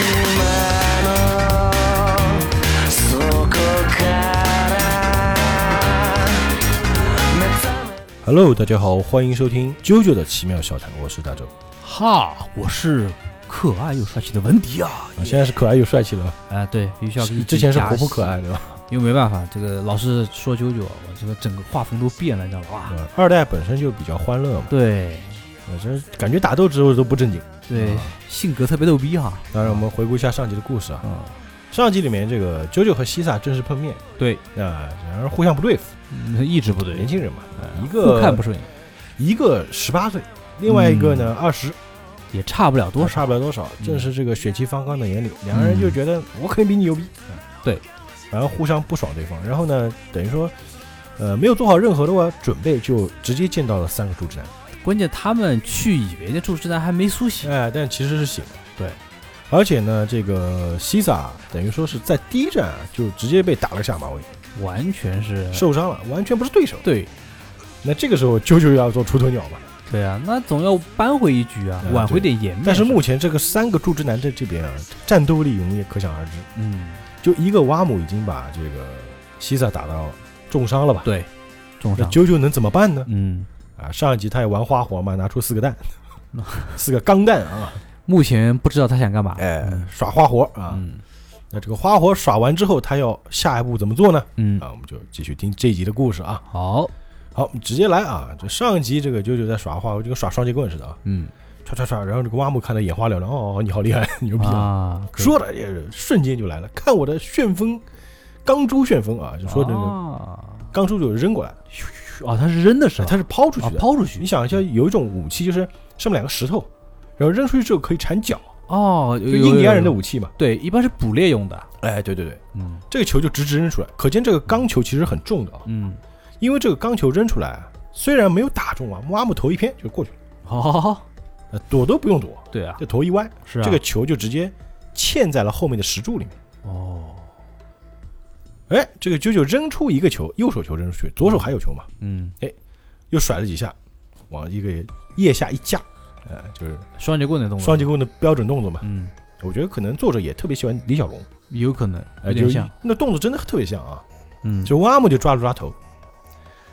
のそこから目覚め Hello，大家好，欢迎收听啾啾的奇妙笑谈，我是大周。哈，我是可爱又帅气的文迪啊！啊，现在是可爱又帅气了吗，哎，对，必须要给你之前是加戏活泼可爱，对吧？因为没办法，这个老是说啾啾，我这个整个画风都变了，你知道吧？哇，对吧二代本身就比较欢乐嘛，对呃这感觉打斗之后都不正经。 对啊，性格特别逗逼哈。当然，我们回顾一下上集的故事啊。嗯，上集里面，这个啾啾和西萨正式碰面，对，啊，两人互相不对付，嗯意志不对，年轻人嘛，一互个看不顺眼，一个十八岁，另外一个呢二十，也差不了多少。差不了多少。嗯。正是这个血气方刚的眼里，两个人就觉得我肯定比你牛逼，啊对，然后互相不爽对方，然后呢，等于说，呃，没有做好任何的准备，就直接见到了三个柱之男。关键他们去以为那柱之男还没苏醒，哎，但其实是醒了。对，而且呢，这个西萨等于说是在第一站啊就直接被打了个下马威，完全是受伤了，完全不是对手。对那这个时候啾啾要做出头鸟嘛？对啊，那总要扳回一局啊，哎挽回点颜面。但是目前这个三个柱之男在这边啊，战斗力我们也可想而知。嗯，就一个挖姆已经把这个西萨打到重伤了吧？对，重伤，那啾啾能怎么办呢？嗯，啊，上一集他也玩花活嘛，拿出四个蛋，四个钢蛋啊，目前不知道他想干嘛。哎嗯，耍花活啊。嗯那这个花活耍完之后，他要下一步怎么做呢？嗯，啊，我们就继续听这一集的故事啊。好，好，我们直接来啊！这上一集这个啾啾在耍花活，就跟耍双截棍似的啊，嗯唰唰唰，然后这个挖木看得眼花缭乱，哦，你好厉害，牛逼啊！啊，说的也是瞬间就来了，看我的旋风，钢珠旋风啊！就说这个啊钢珠就扔过来，哦，他是扔的是吧？它是抛出去啊的。抛出去你想一下，有一种武器就是上面两个石头，然后扔出去之后可以缠脚，哦，就印第安人的武器嘛。对，一般是捕猎用的。哎，对对对，嗯这个球就直直扔出来，可见这个钢球其实很重的啊。嗯，因为这个钢球扔出来啊，虽然没有打中啊，阿姆头一偏就过去了，好，呃，躲都不用躲，对啊，就头一歪，是啊，这个球就直接嵌在了后面的石柱里面。哦，哎，这个九九扔出一个球，右手球扔出去，左手还有球嘛，嗯，哎又甩了几下，往一个腋下一架，呃，就是双截棍的动作，双截棍的标准动作嘛。嗯，我觉得可能作者也特别喜欢李小龙，有可能哎，就有点像，那动作真的特别像啊。嗯，就挖木就抓了抓头，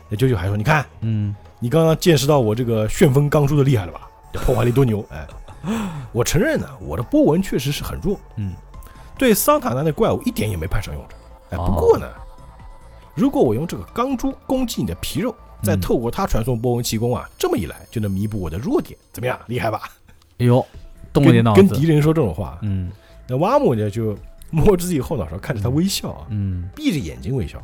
那九九还说：“你看，嗯你刚刚见识到我这个旋风钢珠的厉害了吧？破坏力多牛！哎，我承认呢，我的波纹确实是很弱，嗯，对桑塔纳的怪物一点也没派上用场。哎，哦。不过呢，如果我用这个钢珠攻击你的皮肉，再嗯。透过它传送波纹气功啊，这么一来就能弥补我的弱点，怎么样？厉害吧？哎呦，动了点脑子。跟跟敌，人说这种话，嗯。那瓦姆呢就摸着自己后脑勺，看着他微笑啊，嗯，闭着眼睛微笑。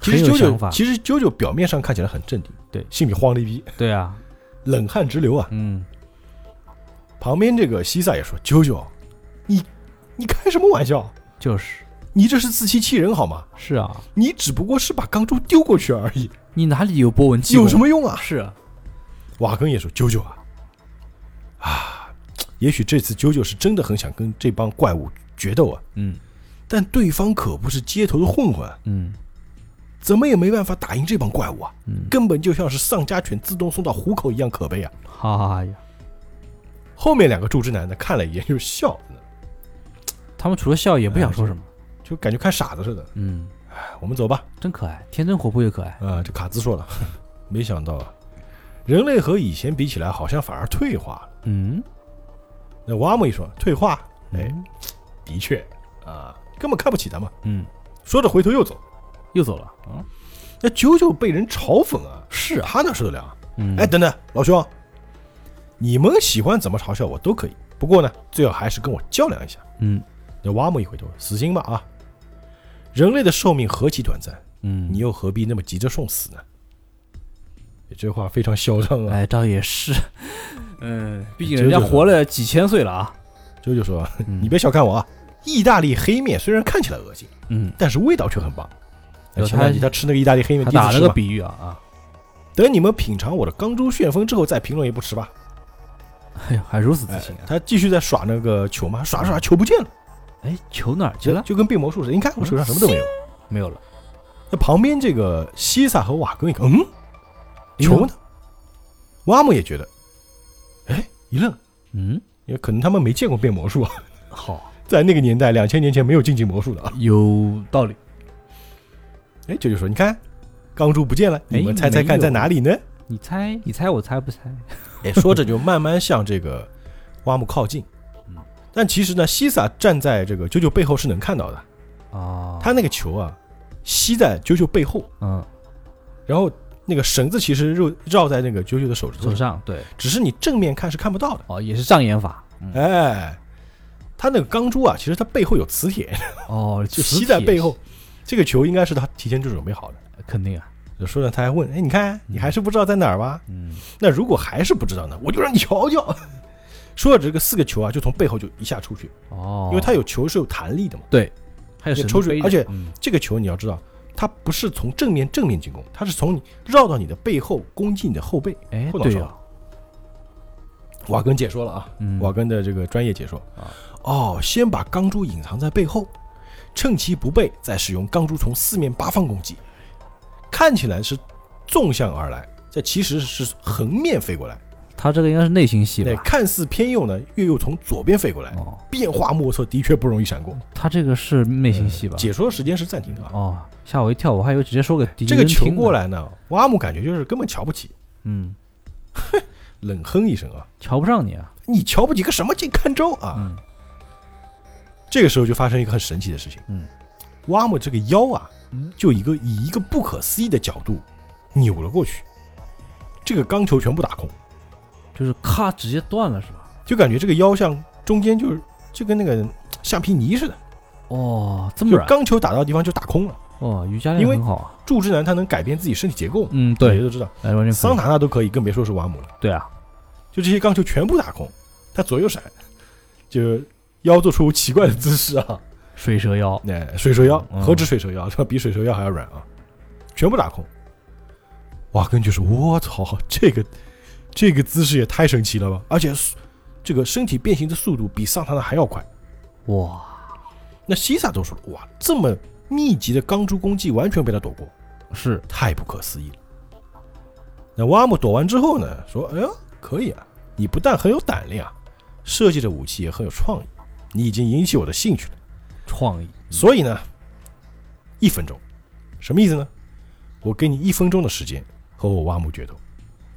其实九九其实九九表面上看起来很镇定，对。心里慌了一逼，对啊，冷汗直流啊。嗯，旁边这个西萨也说：“九九，你你开什么玩笑？就是你这是自欺欺人好吗？是啊，你只不过是把钢珠丢过去而已，你哪里有波纹气？有什么用啊？是啊，？”瓦根也说：“九九啊，啊，也许这次九九是真的很想跟这帮怪物决斗啊，嗯。但对方可不是街头的混混啊，嗯。怎么也没办法打赢这帮怪物啊，嗯，根本就像是丧家犬自动送到虎口一样可悲啊。”哈呀，后面两个柱之男的看了一眼就笑了，他们除了笑也不想说什么，就感觉看傻子似的。嗯，哎，我们走吧。真可爱，天真活泼又可爱，啊，这卡兹说了，没想到啊，人类和以前比起来，好像反而退化了。嗯，那瓦姆一说退化，哎嗯，的确啊，根本看不起他们。嗯，说着回头又走。又走了，啊，那九九被人嘲讽啊，是啊，他哪受得了啊？嗯，哎，等等，老兄，你们喜欢怎么嘲笑我都可以，不过呢，最好还是跟我较量一下。嗯那瓦姆一回头，死心吧啊！人类的寿命何其短暂，嗯，你又何必那么急着送死呢？这话非常嚣张啊！哎，倒也是，嗯，毕竟人家活了几千岁了啊，舅舅说：“嗯你别小看我啊，意大利黑面虽然看起来恶心，嗯，但是味道却很棒。有前两他集他吃那个意大利黑面打了个比喻啊啊，等你们品尝我的钢珠旋风之后再评论也不迟吧。哎呀，还如此自哎信啊！他继续在耍那个球嘛，耍着耍着球不见了，哎，球哪儿去了？就就跟变魔术似的。你看我手上什么都没有。没有了。那旁边这个西萨和瓦根一看，嗯，球呢？瓦姆也觉得，哎，一愣，嗯，也可能他们没见过变魔术啊，好，在那个年代，两千年前没有禁忌魔术的啊。有道理。哎，舅舅说：“你看，钢珠不见了，哎你们猜猜看在哪里呢你猜，你猜，我猜不猜？？” 哎，说着就慢慢向这个挖木靠近嗯。但其实呢，西萨站在这个啾啾背后是能看到的，啊，他那个球啊吸在啾啾背后，嗯，然后那个绳子其实绕绕在那个啾啾的手指头手，上对，只是你正面看是看不到的。哦，也是障眼法。嗯哎，他那个钢珠啊，其实它背后有磁铁，哦，就吸在背后。这个球应该是他提前就准备好的。肯定啊。就说呢，他还问：“哎，你看，你还是不知道在哪儿吧？嗯，那如果还是不知道呢，我就让你瞧瞧。”说着，这个四个球啊，就从背后就一下出去，哦，因为它有球是有弹力的嘛。对，还有抽水而且嗯这个球你要知道，它不是从正面正面进攻，它是从你绕到你的背后攻击你的后背。哎，对啊，瓦根解说了啊，嗯瓦根的这个专业解说啊，哦，先把钢珠隐藏在背后，趁其不备，再使用钢珠从四面八方攻击。看起来是纵向而来，这其实是横面飞过来。他这个应该是内心戏吧。对，吧？看似偏右呢，又又从左边飞过来，哦，变化莫测，的确不容易闪过。他这个是内心戏吧？解说的时间是暂停的。啊。哦，吓我一跳，我还以为直接说给敌这个球过来呢，瓦姆感觉就是根本瞧不起，嗯，冷哼一声啊，瞧不上你啊，你瞧不起个什么金看州啊？嗯。这个时候就发生一个很神奇的事情，嗯，瓦姆这个腰啊嗯，就一个以一个不可思议的角度扭了过去，这个钢球全部打空，就是咔直接断了是吧？就感觉这个腰像中间就是就跟那个橡皮泥似的，哦，这么软钢球打到的地方就打空了。哦，瑜伽练因为很好啊，柱之男他能改变自己身体结构，嗯，对，大家都知道，哎，完全桑塔纳都可以，更别说是瓦姆了。对啊，就这些钢球全部打空，他左右闪，就腰做出奇怪的姿势啊，水蛇腰，哎，水蛇腰，嗯何止水蛇腰，这比水蛇腰还要软啊，全部打空。瓦根就是：“我操，这个这个姿势也太神奇了吧！而且这个身体变形的速度比桑塔纳还要快。哇，那西萨都说了，哇，这么密集的钢珠攻击完全被他躲过，是太不可思议了。那瓦姆躲完之后呢，说：“哎呀，可以啊，你不但很有胆量，设计的武器也很有创意，你已经引起我的兴趣了。创意，所以呢，一分钟，什么意思呢？我给你一分钟的时间和我挖木决斗。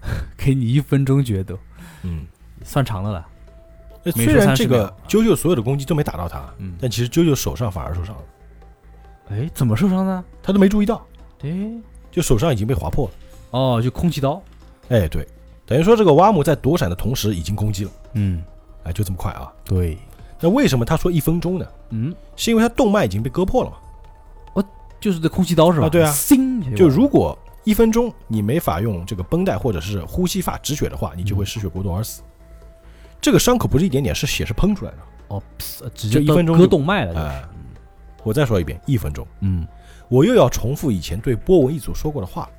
给你一分钟决斗，嗯，算长的了，那没说30虽然这个啾啾所有的攻击都没打到他，嗯，但其实啾啾手上反而受伤了，哎，怎么受伤的？他都没注意到，哎，就手上已经被划破了。哦，就空气刀，哎，对，等于说这个挖姆在躲闪的同时已经攻击了。嗯，哎，就这么快啊！对，那为什么他说一分钟呢？嗯，是因为他动脉已经被割破了嘛？就是这空气刀是吧？啊对啊心就如果一分钟你没法用这个绷带或者是呼吸法止血的话，你嗯就会失血过多而死。这个伤口不是一点点，是血是喷出来的。哦，直接割就一分钟就割动脉了，哎，我再说一遍，一分钟。嗯，我又要重复以前对波纹一族说过的话，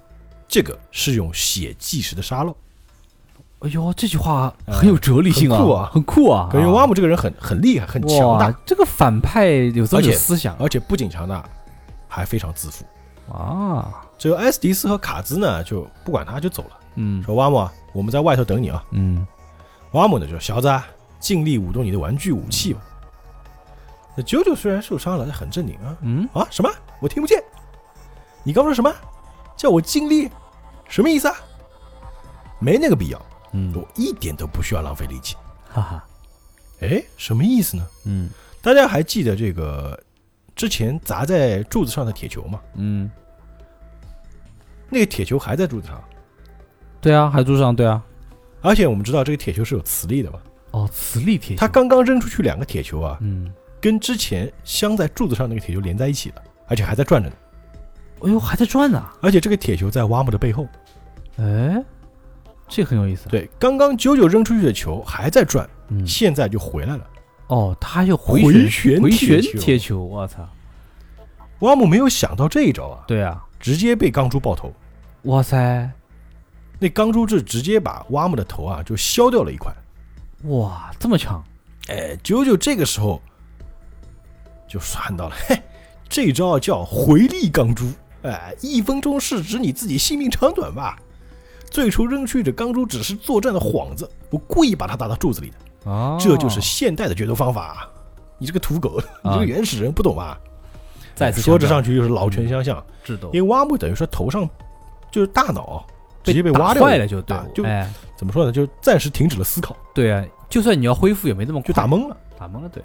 这个是用血计时的沙漏。哎呦，这句话哎很有哲理性啊，很酷啊很酷啊，感觉啊挖姆这个人很很厉害，很强哇大，，这个反派有这么思想而且不仅强大，还非常自负。啊，这个埃斯迪斯和卡兹呢，就不管他，就走了，嗯说瓦姆啊，我们在外头等你啊。嗯，瓦姆呢就说小子啊，尽力舞动你的玩具武器吧。那九九虽然受伤了，但很镇定啊嗯，啊什么？我听不见。你刚说什么？叫我尽力？什么意思啊？没那个必要，嗯，我一点都不需要浪费力气。哈哈，哎，什么意思呢？嗯大家还记得这个之前砸在柱子上的铁球吗？嗯，那个铁球还在柱子上，对啊，还柱子上对啊，而且我们知道这个铁球是有磁力的吧。哦，磁力铁球，他刚刚扔出去两个铁球啊，嗯，跟之前镶在柱子上那个铁球连在一起了，而且还在转着呢。哎呦，还在转呢，而且这个铁球在挖木的背后。哎，这个很有意思，对，刚刚九九扔出去的球还在转，嗯，现在就回来了。哦，他又回旋旋回旋铁球，我操，挖木没有想到这一招啊，对啊，直接被钢珠爆头。哇塞，那钢珠是直接把蛙木的头啊就削掉了一块。哇，这么强，哎，九九这个时候就算到了，嘿，这招叫回力钢珠。哎，一分钟是指你自己性命长短吧？最初扔出去的钢珠只是作战的幌子，我故意把它打到柱子里的。啊，这就是现代的决斗方法。你这个土狗，你这个原始人不懂吧？再次说着上去又是老拳相向，智斗因为蛙木等于说头上就是大脑直接被挖掉坏了就对，就哎，怎么说呢？就暂时停止了思考，对啊，就算你要恢复也没这么快，就打懵了。打懵了，对，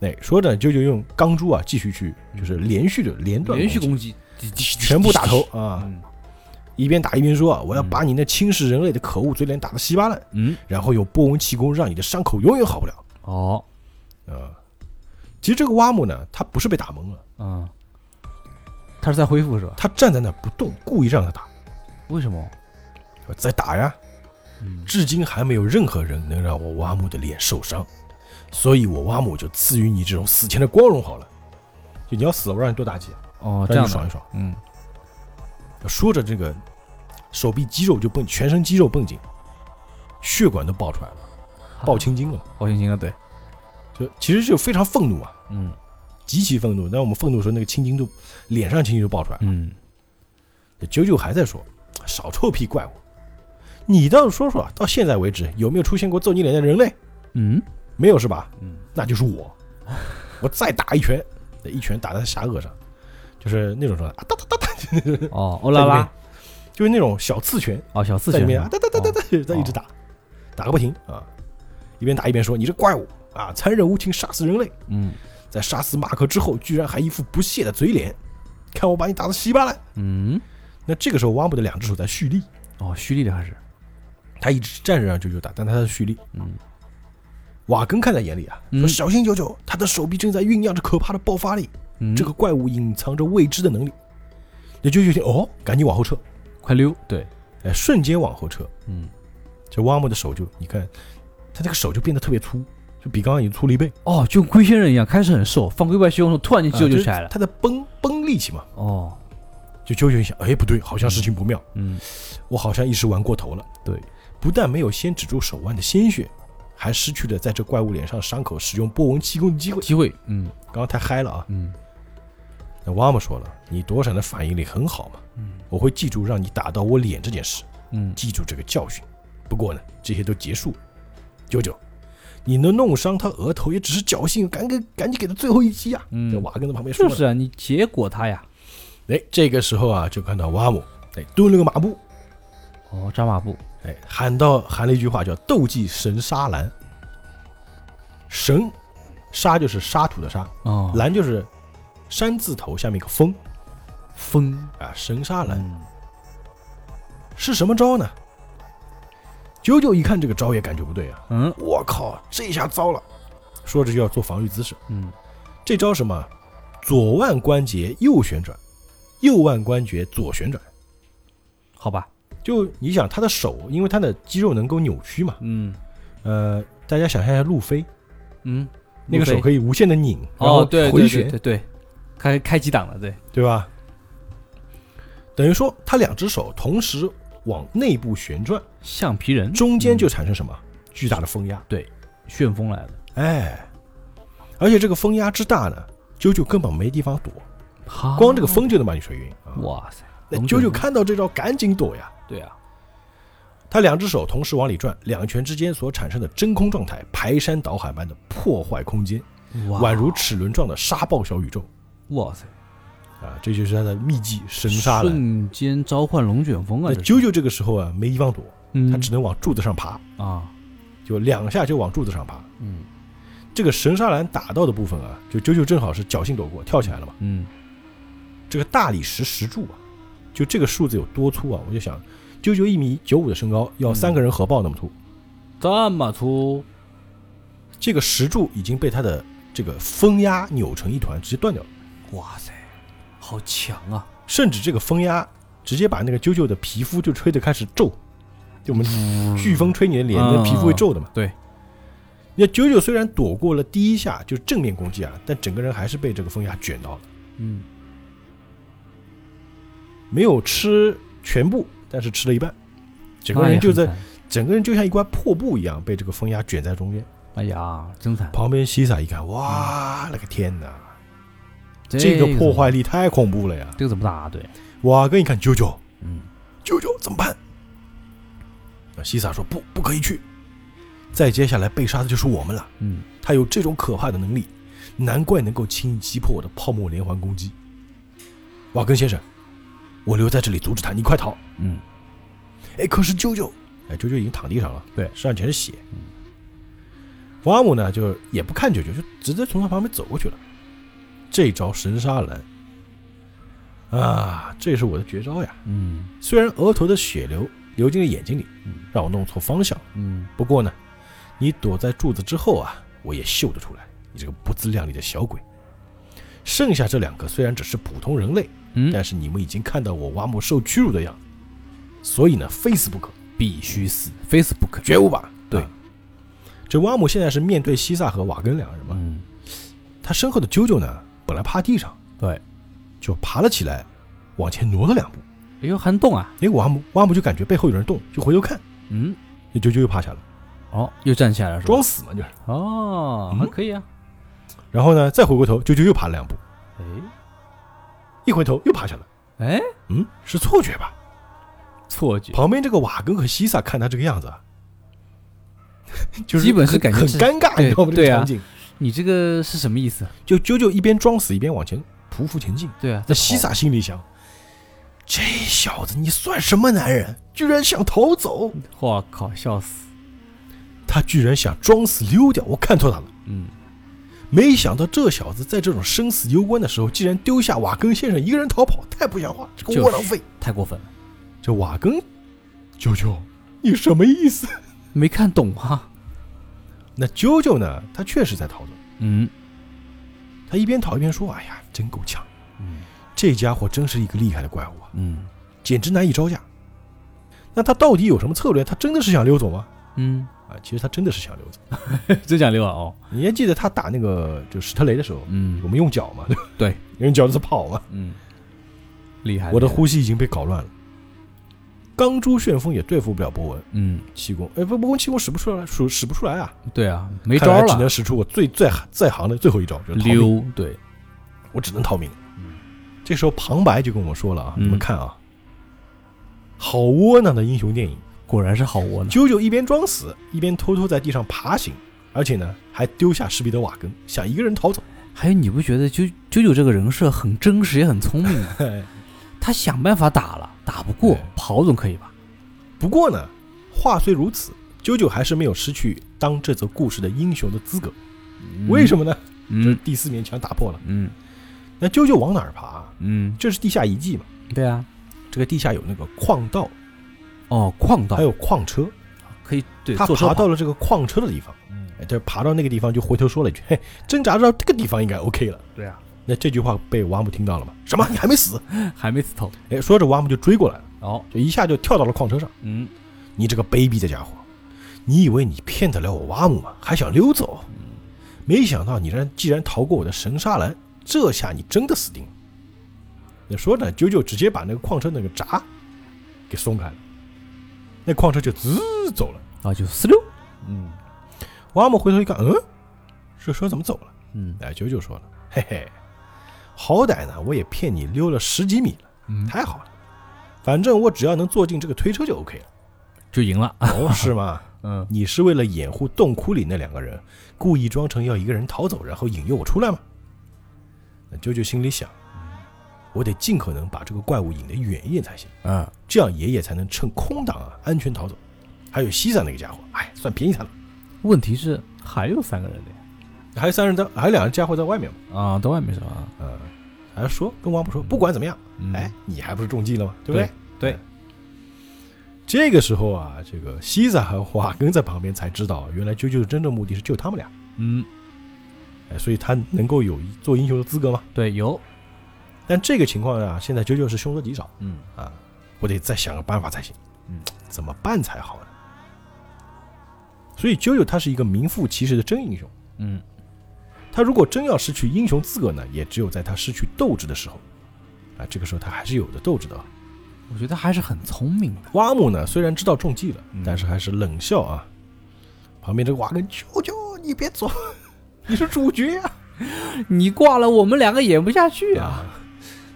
哎，说着就就用钢珠啊继续去就是连续的连断连续攻击，全部打头啊，嗯一边打一边说啊，我要嗯把你那侵蚀人类的可恶嘴脸打得稀巴烂，嗯，然后用波纹气功让你的伤口永远好不了哦，呃。其实这个挖姆呢，他不是被打懵了，嗯，他是在恢复是吧？他站在那不动，故意让他打，为什么？在打呀。嗯，至今还没有任何人能让我挖木的脸受伤，所以我挖木就赐予你这种死前的光荣好了。就你要死了，我让你多打几，哦，这样的爽一爽。嗯，说着这个手臂肌肉就绷，全身肌肉绷紧，血管都爆出来了，爆青筋了。爆青筋了，对，就其实就非常愤怒啊，嗯极其愤怒。那我们愤怒的时候，那个青筋都脸上青筋就爆出来了。嗯，九九还在说：“少臭屁怪物，你倒是说说啊，到现在为止有没有出现过揍你脸的人类？嗯。没有是吧？嗯，那就是我，我再打一拳，一拳打在他下颚上，就是那种说啊哒哒哒哒，哦，欧 拉拉，就是那种小刺拳，哦，小四在里面啊哒哒哒哒哒，在一直打，打个不停啊，一边打一边说：“你这怪物啊，残忍无情，杀死人类，嗯。在杀死马克之后，居然还一副不屑的嘴脸，看我把你打得稀巴烂。嗯，”那这个时候，挖木的两只手在蓄力，哦，蓄力的还是，他一直站着让九九打，但他在蓄力。嗯瓦根看在眼里啊，说：“嗯小心九九，他的手臂正在酝酿着可怕的爆发力。”嗯，这个怪物隐藏着未知的能力。那就有点哦，赶紧往后撤，快溜，对，哎，瞬间往后撤。嗯，这挖木的手就你看，他这个手就变得特别粗，就比刚刚已经粗了一倍。哦，就跟龟仙人一样，开始很瘦，放龟怪虚空后，突然间肌肉啊就起来了，他在绷绷力气嘛。哦，就啾啾一下，哎，不对，好像事情不妙，嗯，我好像一时玩过头了。对，不但没有先止住手腕的鲜血，还失去了在这怪物脸上伤口使用波纹气功的机会。机会，嗯刚刚太嗨了啊！嗯那挖木说了，你躲闪的反应力很好嘛，嗯我会记住让你打到我脸这件事。嗯，记住这个教训。不过呢，这些都结束了。九九，你能弄伤他额头也只是侥幸，赶紧赶紧给他最后一击啊！嗯这瓦根在旁边说了。就是啊，你结果他呀，哎，这个时候啊，就看到瓦姆哎蹲了个马步，哦，扎马步，哎喊到喊了一句话叫“斗技神沙兰”。神，沙就是沙土的沙，哦，兰就是山字头下面一个风。风，啊，神沙兰嗯。是什么招呢？九九一看这个招也感觉不对啊，嗯。我靠，这下糟了！说着就要做防御姿势。嗯，这招什么？左腕关节右旋转，右腕关节左旋转。好吧，就你想他的手，因为他的肌肉能够扭曲嘛，嗯呃，大家想象一下路飞嗯，那个手可以无限的拧，然哦，后对回旋，对对，开开几档了，对，对吧？等于说他两只手同时往内部旋转，橡皮人中间就产生什么？巨大的风压。对旋风来了，哎，而且这个风压之大呢，啾啾根本没地方躲，哈光这个风就能把你吹晕啊！哇塞，那啾啾看到这招赶紧躲呀！对啊，他两只手同时往里转，两拳之间所产生的真空状态，排山倒海般的破坏空间，宛如齿轮状的沙暴小宇宙哇塞，啊！这就是他的秘技神杀了。瞬间召唤龙卷风啊啾啾这个时候啊没地方躲，嗯他只能往柱子上爬，啊，就两下就往柱子上爬。嗯这个神沙兰打到的部分啊，就啾啾正好是侥幸躲过，跳起来了嘛。嗯，这个大理石石柱啊，就这个数字有多粗啊？我就想，啾啾一米九五的身高，要三个人合抱那么粗。这么粗，这个石柱已经被他的这个风压扭成一团，直接断掉了。哇塞，好强啊！甚至这个风压直接把那个啾啾的皮肤就吹得开始皱，就我们飓风吹你的脸，你的皮肤会皱的嘛。对。那啾啾虽然躲过了第一下，就是正面攻击啊，但整个人还是被这个风压卷到了，嗯，没有吃全部，但是吃了一半，整个人就在哎，整个人就像一块破布一样被这个风压卷在中间。哎呀，真惨！旁边西萨一看，哇，那个天哪，这这个破坏力太恐怖了呀！这个怎么打？对，瓦根一看啾啾，嗯，啾啾怎么办？那西萨说不，不可以去。再接下来被杀的就是我们了。嗯，他有这种可怕的能力，难怪能够轻易击破我的泡沫连环攻击。瓦根先生，我留在这里阻止他，你快逃！嗯，哎，可是舅舅，哎，舅舅已经躺地上了，对身上全是血。瓦姆呢，就也不看舅舅，就直接从他旁边走过去了。这招神杀蓝啊，这是我的绝招呀！嗯，虽然额头的血流流进了眼睛里嗯，让我弄错方向，嗯，不过呢，你躲在柱子之后啊，我也嗅得出来，你这个不自量力的小鬼。剩下这两个虽然只是普通人类，嗯，但是你们已经看到我瓦姆受屈辱的样子，所以呢，非死不可，必须死，Facebook，绝无吧？对。啊这挖姆现在是面对西萨和瓦根两个人嘛，嗯，他身后的啾啾呢，本来趴地上，对，就爬了起来，往前挪了两步。哎呦，还能动啊？哎，瓦姆挖姆就感觉背后有人动，就回头看，嗯，那啾啾又趴下了，哦，又站起来了是吧？装死嘛就是。哦，嗯。还可以啊。然后呢，再回过头，啾啾又爬了两步，哎，一回头又爬下来。哎，嗯，是错觉吧？错觉，旁边这个瓦根和西萨看他这个样子啊，就是基本是很感觉是很尴尬，对你知道吗？这对啊个场景，你这个是什么意思？就啾啾一边装死一边往前匍匐前进。对啊，那西萨心里想：这小子你算什么男人？居然想逃走！我靠，笑死。他居然想装死溜掉，我看错他了。嗯，没想到这小子在这种生死攸关的时候，竟然丢下瓦根先生一个人逃跑，太不像话！这个窝囊废！太过分了，这瓦根，舅舅，你什么意思？没看懂啊。那啾啾呢？他确实在逃走。嗯他一边逃一边说：“哎呀，真够呛，嗯这家伙真是一个厉害的怪物啊，嗯简直难以招架。”那他到底有什么策略？他真的是想溜走吗？嗯，啊，其实他真的是想溜走。真想溜啊哦。你还记得他打那个就史特雷的时候，嗯我们用脚嘛，对吧？对，用脚子跑嘛。嗯，厉害。我的呼吸已经被搞乱了。钢珠旋风也对付不了博文嗯，气功，哎，不，博文气功使不出来，使使不出来啊，对啊，没招了。只能使出我最最在行的最后一招，就是，溜，对，我只能逃命。嗯这时候旁白就跟我说了啊，嗯你们看啊，好窝囊的英雄电影。果然是好窝囊。啾啾一边装死，一边偷偷在地上爬行，而且呢，还丢下施比德瓦根，想一个人逃走。还有，你不觉得啾啾啾这个人设很真实，也很聪明吗？他想办法打了，打不过跑总可以吧？不过呢，话虽如此，啾啾还是没有失去当这则故事的英雄的资格。为什么呢？这是嗯第四面墙打破了。嗯那啾啾往哪儿爬？嗯，这是地下遗迹嘛？对啊。这个地下有那个矿道，哦，矿道还有矿车。可以对，他爬到了这个矿车的地方，嗯，哎，他爬到那个地方就回头说了一句：“嘿，挣扎到这个地方应该 OK 了。对啊，”那这句话被瓦姆听到了吗？什么？你还没死？还没死透。哎，说着瓦姆就追过来了，哦，就一下就跳到了矿车上。嗯，你这个卑鄙的家伙，你以为你骗得了我瓦姆吗？还想溜走？没想到你然既然逃过我的神杀兰，这下你真的死定了。那说着，啾啾直接把那个矿车那个闸给松开了，那矿车就滋走了。啊，就四溜。嗯瓦姆回头一看，嗯，这车怎么走了？嗯哎，九九说了，嘿嘿，好歹呢，我也骗你溜了十几米了，嗯，太好了。反正我只要能坐进这个推车就 OK 了。就赢了。哦，是吗？嗯，你是为了掩护洞窟里那两个人，故意装成要一个人逃走，然后引诱我出来吗？那啾啾心里想，我得尽可能把这个怪物引得远一点才行，啊，这样爷爷才能趁空档啊安全逃走。还有西萨那个家伙，哎，算便宜他了。问题是还有三个人的呀。还有三人在，还有两个家伙在外面嘛。啊，在外面是吧？嗯，还说跟王不说，不管怎么样，嗯哎，，你还不是中计了吗？对不对？对对这个时候啊，这个西萨和华根在旁边才知道，原来啾啾的真正目的是救他们俩。嗯，哎，所以他能够有做英雄的资格吗？对，有。但这个情况啊，现在啾啾是凶多吉少嗯啊，我得再想个办法才行。嗯，怎么办才好呢？所以啾啾他是一个名副其实的真英雄。嗯，他如果真要失去英雄资格呢，也只有在他失去斗志的时候，啊，这个时候他还是有的斗志的。我觉得还是很聪明的。蛙木呢，虽然知道中计了嗯，但是还是冷笑啊。旁边这个瓦根，啾啾，你别走，你是主角呀、你挂了，我们两个演不下去啊。啊！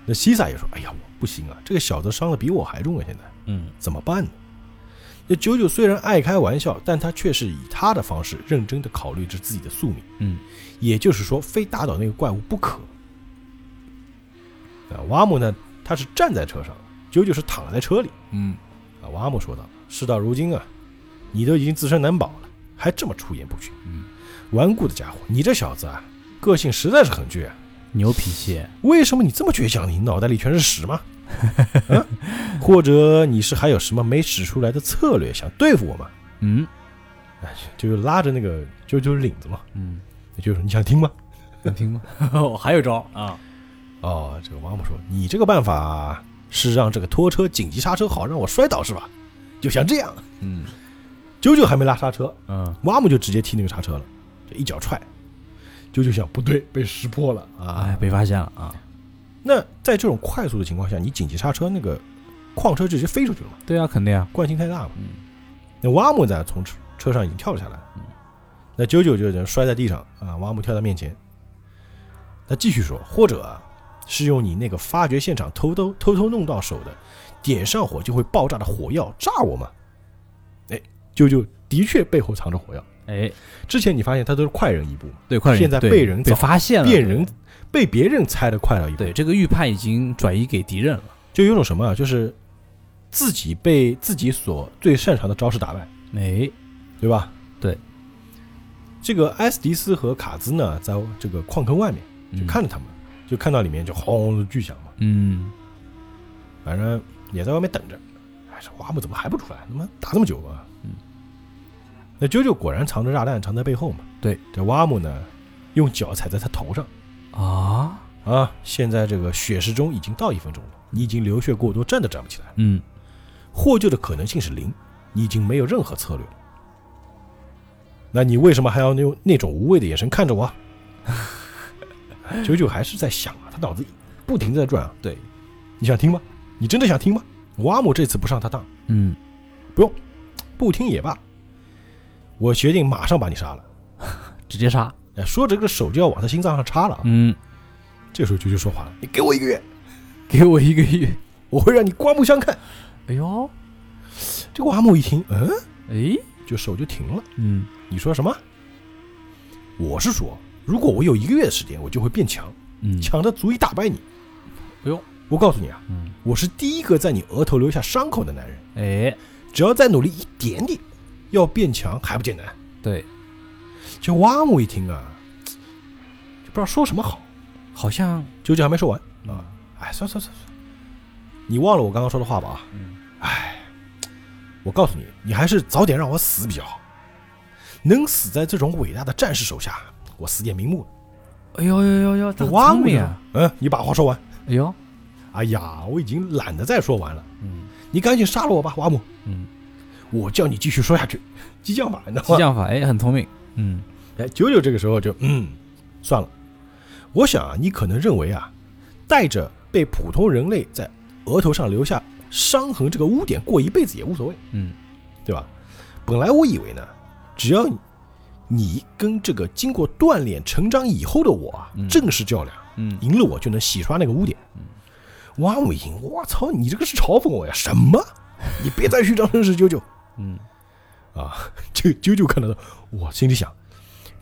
那西萨也说：“哎呀，我不行啊，这个小子伤的比我还重啊，现在嗯怎么办呢？”那九九虽然爱开玩笑，但他却是以他的方式认真的考虑着自己的宿命。嗯，也就是说，非打倒那个怪物不可。啊，瓦姆呢，他是站在车上，九九是躺在车里。嗯，啊，瓦姆说道：“事到如今啊，你都已经自身难保了，还这么出言不逊。嗯，顽固的家伙，你这小子啊，个性实在是很倔啊。牛脾气，为什么你这么倔强？你脑袋里全是屎吗？啊，或者你是还有什么没使出来的策略想对付我吗？嗯哎，就拉着那个啾啾领子嘛，嗯，就是你想听吗？想听吗？我 还有招啊，哦，这个王母说，你这个办法是让这个拖车紧急刹车，好让我摔倒是吧？就像这样，嗯啾啾还没拉刹车，嗯，瓦姆就直接踢那个刹车了，就一脚踹，啾啾想不对，被识破了啊！哎，被发现了啊，那在这种快速的情况下，你紧急刹车，那个矿车直接飞出去了嘛？对啊，肯定啊，惯性太大嘛。嗯那瓦姆呢，从车车上已经跳了下来，嗯那啾啾就人摔在地上啊，瓦姆跳到面前，他继续说，或者啊，是用你那个发掘现场偷偷偷偷弄到手的，点上火就会爆炸的火药炸我吗？哎，啾啾的确背后藏着火药。哎，之前你发现他都是快人一步，对，快人现在被被人被发现了，被人被别人猜的快了一步，对这个预判已经转移给敌人了，就有种什么啊，就是自己被自己所最擅长的招式打败。哎，对吧？对，这个埃斯迪斯和卡兹呢，在这个矿坑外面就嗯看着他们，就看到里面就轰的巨响嘛，嗯，反正也在外面等着。哎，这花木怎么还不出来？他妈打这么久啊！嗯，那啾啾果然藏着炸弹，藏在背后嘛。对，这瓦姆呢，用脚踩在他头上啊，啊。现在这个血时钟已经到一分钟了，你已经流血过多，站都站不起来，嗯，获救的可能性是零，你已经没有任何策略了。那你为什么还要用那种无谓的眼神看着我？九九还是在想啊，他脑子不停在转啊。对，你想听吗？你真的想听吗？瓦姆这次不上他当，嗯，不用不听也罢。我决定马上把你杀了。直接杀，哎，说着这个手就要往他心脏上插了啊。嗯，这时候九九说话了：“你给我一个月，给我一个月，我会让你刮目相看。哎呦，”这个阿木一听，嗯，哎，就手就停了。嗯，你说什么？我是说，如果我有一个月的时间，我就会变强，嗯，强的足以打败你。哎呦，我告诉你啊，嗯，我是第一个在你额头留下伤口的男人。哎，只要再努力一点点，要变强还不简单？对，这瓦姆一听啊，就不知道说什么好。好像，究竟还没说完嗯啊，哎，算算算算，你忘了我刚刚说的话吧？啊，嗯，哎，我告诉你，你还是早点让我死比较好。能死在这种伟大的战士手下，我死也瞑目了。哎呦呦呦呦，这瓦姆呢聪明啊，？嗯，你把话说完。哎呦，哎呀，我已经懒得再说完了，嗯你赶紧杀了我吧，瓦姆！嗯，我叫你继续说下去，激将法，你知道吗？激将法，哎，很聪明，嗯哎，九九这个时候就嗯，算了。我想啊，你可能认为啊，带着被普通人类在额头上留下伤痕这个污点过一辈子也无所谓，嗯，对吧？本来我以为呢，只要你你跟这个经过锻炼成长以后的我啊，嗯正式较量，嗯，赢了我就能洗刷那个污点。哇，我一听，我操，你这个是嘲讽我呀？什么？你别再虚张声势，九九。嗯，啊，这个啾啾看到的，我心里想，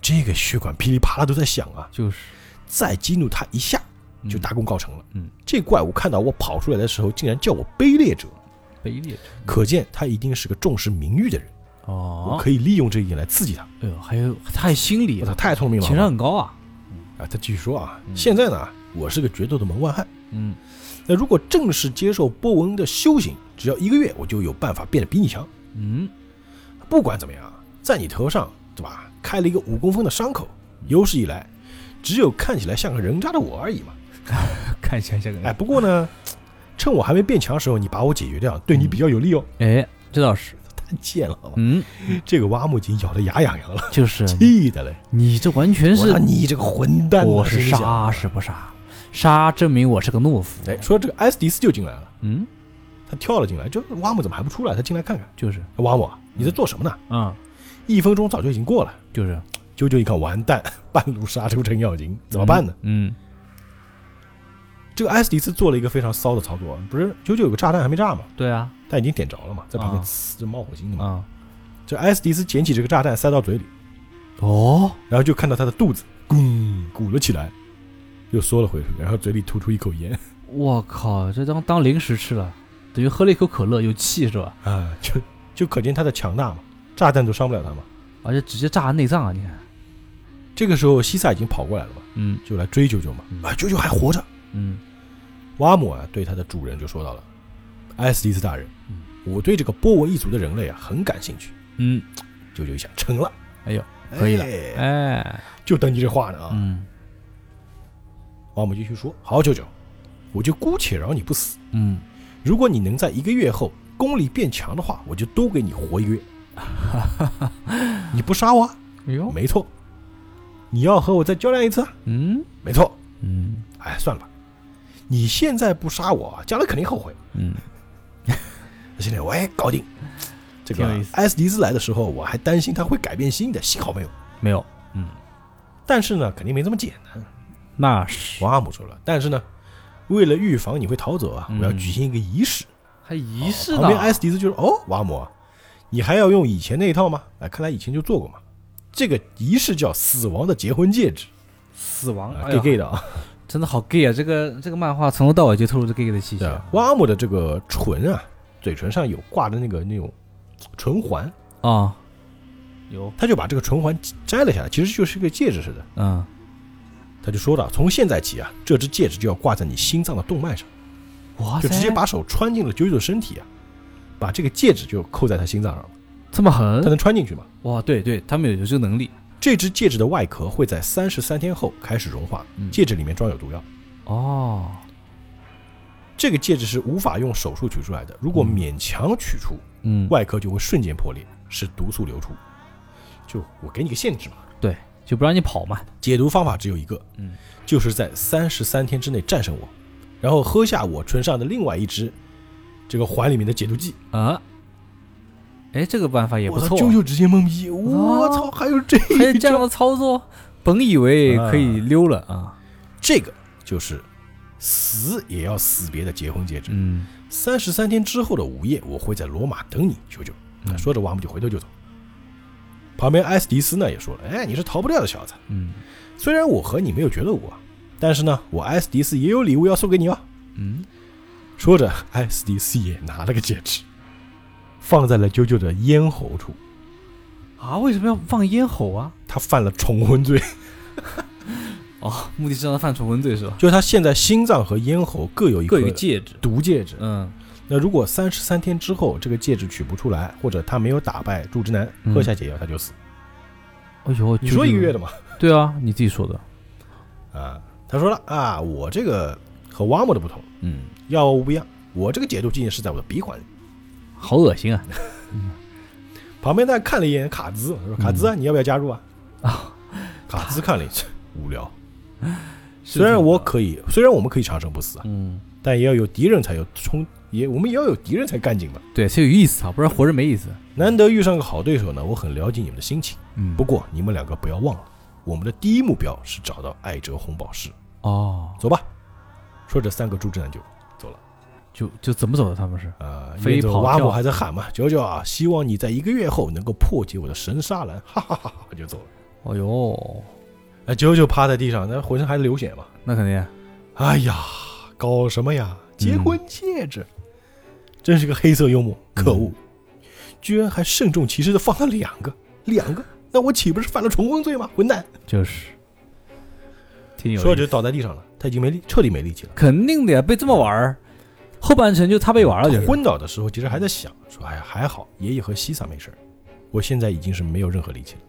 这个血管噼里啪啦都在响啊，就是，再激怒他一下就嗯大功告成了。嗯，这怪物看到我跑出来的时候，竟然叫我卑劣者，卑劣者，可见他一定是个重视名誉的人。哦我哦，可以利用这一点来刺激他。哎呦，还有他还心理他，太聪明了！情商很高啊，啊，他继续说啊，嗯现在呢，我是个决斗的门外汉。嗯那如果正式接受波纹的修行，只要一个月，我就有办法变得比你强。嗯，不管怎么样，在你头上，对吧？开了一个五公分的伤口，有史以来，只有看起来像个人渣的我而已嘛。看起来像个人哎，不过呢，趁我还没变强的时候，你把我解决掉，对你比较有利哦。哎，这倒是，太贱了，好吧？嗯，这个挖木已经咬得牙痒痒了，就是气的嘞！你这完全是你这个混蛋啊！我是杀是不杀？杀证明我是个懦夫。哎，说这个埃斯迪斯就进来了，嗯，他跳了进来，就挖木怎么还不出来？他进来看看。就是，挖木，你在做什么呢？嗯，一分钟早就已经过了。就是，啾啾一看，完蛋，半路杀出程咬金，怎么办呢？？嗯这个艾斯迪斯做了一个非常骚的操作，不是啾啾有个炸弹还没炸吗，对啊，他已经点着了嘛，在旁边啊呲着冒火星的嘛。啊，这艾斯迪斯捡起这个炸弹塞到嘴里，哦，然后就看到他的肚子咕鼓了起来，又缩了回去，然后嘴里吐出一口烟 我靠，这当当零食吃了，等于喝了一口可乐，有气是吧？啊，就就可见他的强大嘛，炸弹都伤不了他嘛。而且直接炸内脏啊！你看，这个时候西萨已经跑过来了嘛，嗯就来追九九嘛嗯，啊，九九还活着。嗯瓦姆啊，对他的主人就说到了：“艾斯蒂斯大人，嗯我对这个波纹一族的人类啊很感兴趣。嗯，”九九一想，成了，哎呦，可以了哎哎，就等你这话呢啊。嗯瓦姆继续说：“好，九九，我就姑且饶你不死。嗯，如果你能在一个月后功力变强的话，我就多给你活一个月。你不杀我啊？哎呦，没错。你要和我再较量一次啊？嗯没错。嗯哎，算了吧，你现在不杀我，将来肯定后悔。嗯，现在我也搞定。这个艾斯迪斯来的时候，我还担心他会改变心的，幸好没有。没有，嗯，但是呢，肯定没这么简单。那是王阿姆说了，但是呢，为了预防你会逃走啊，嗯我要举行一个仪式。还仪式旁边艾斯迪斯就说：“哦，瓦姆啊，你还要用以前那一套吗？哎，看来以前就做过嘛。这个仪式叫死亡的结婚戒指，死亡 gay gay 的啊。真的好 gay 啊！这个这个漫画从头到尾就透露着 gay 的气息对啊，瓦姆的这个唇啊，嘴唇上有挂着那个那种唇环，啊，有，他就把这个唇环摘了下来，其实就是一个戒指似的。嗯，他就说了，从现在起啊，这只戒指就要挂在你心脏的动脉上，哇塞，就直接把手穿进了九九的身体啊，把这个戒指就扣在他心脏上了，这么狠？他，能穿进去吗？哇，对对，他们有有这个能力，这只戒指的外壳会在三十三天后开始融化，嗯。戒指里面装有毒药。哦，这个戒指是无法用手术取出来的，如果嗯勉强取出，嗯，外壳就会瞬间破裂，使毒素流出。就我给你个限制嘛，就不让你跑嘛，解毒方法只有一个，嗯，就是在三十三天之内战胜我，然后喝下我唇上的另外一支这个环里面的解毒剂。啊，哎，这个办法也不错，啾啾直接懵逼，我操，还有这一！还有这样的操作，本以为可以溜了啊，这个就是死也要死别的结婚戒指。嗯三十三天之后的午夜，我会在罗马等你，啾啾。嗯说着，完，我们就回头就走。旁边埃斯迪斯呢也说了：“哎，你是逃不掉的小子。嗯虽然我和你没有决斗过，但是呢，我埃斯迪斯也有礼物要送给你哦。嗯，”说着，埃斯迪斯也拿了个戒指，放在了啾啾的咽喉处。啊，为什么要放咽喉啊？他犯了重婚罪，哦，目的是让他犯重婚罪是吧？就是他现在心脏和咽喉各有一各有一个戒指，毒戒指。嗯那如果三十三天之后这个戒指取不出来，或者他没有打败柱之男，嗯喝下解药他就死。哎呦，你说一个月的嘛？对啊，你自己说的，啊，他说了啊，我这个和瓦姆的不同，嗯，药物不一样，我这个解毒剂是在我的鼻环里。好恶心啊！旁边再看了一眼卡兹，说卡兹啊，你要不要加入啊？啊，卡兹看了一眼，无聊。虽然我可以，虽然我们可以长生不死啊，嗯，但也要有敌人才有冲，也我们也要有敌人才干净嘛。对，才有意思啊，不然活着没意思。难得遇上个好对手呢，我很了解你们的心情。嗯不过你们两个不要忘了，我们的第一目标是找到艾哲红宝石。哦，走吧。说着，三个猪之男就走了。就就怎么走的？他们是啊，飞跑跳瓦姆还在喊嘛：“九九啊，希望你在一个月后能够破解我的神杀蓝。”哈 哈哈哈，就走了。哦哟，哎，九九趴在地上，那浑身还流血嘛。那肯定哎呀，搞什么呀？结嗯婚戒指，真是个黑色幽默，可恶！居然还慎重其事的放了两个，两个，那我岂不是犯了重婚罪吗？混蛋！就是挺有。说着就倒在地上了，他已经没力，彻底没力气了。肯定的呀，被这么玩儿，后半程就他被玩了，就是。昏倒的时候，其实还在想说：“哎呀，还好，爷爷和西萨没事儿，我现在已经是没有任何力气了。”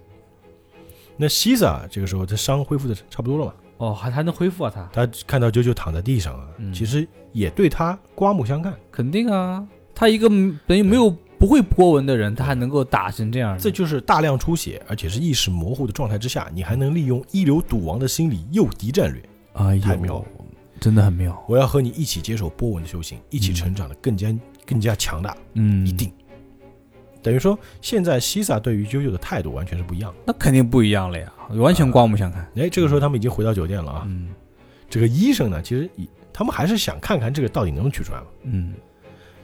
那西萨这个时候他伤恢复的差不多了嘛，哦，还还能恢复啊？他他看到啾啾躺在地上啊，嗯其实也对他刮目相看。肯定啊，他一个等于没有不会波纹的人，他还能够打成这样，这就是大量出血，而且是意识模糊的状态之下，你还能利用一流赌王的心理诱敌战略。哎呦太妙了真的很妙。我要和你一起接受波纹的修行，一起成长的更加更加强大，嗯，一定。等于说，现在西萨对于啾啾的态度完全是不一样的。那肯定不一样了呀，完全刮目相看。哎，这个时候他们已经回到酒店了啊。嗯这个医生呢，其实也他们还是想看看这个到底能不能取出来嘛。嗯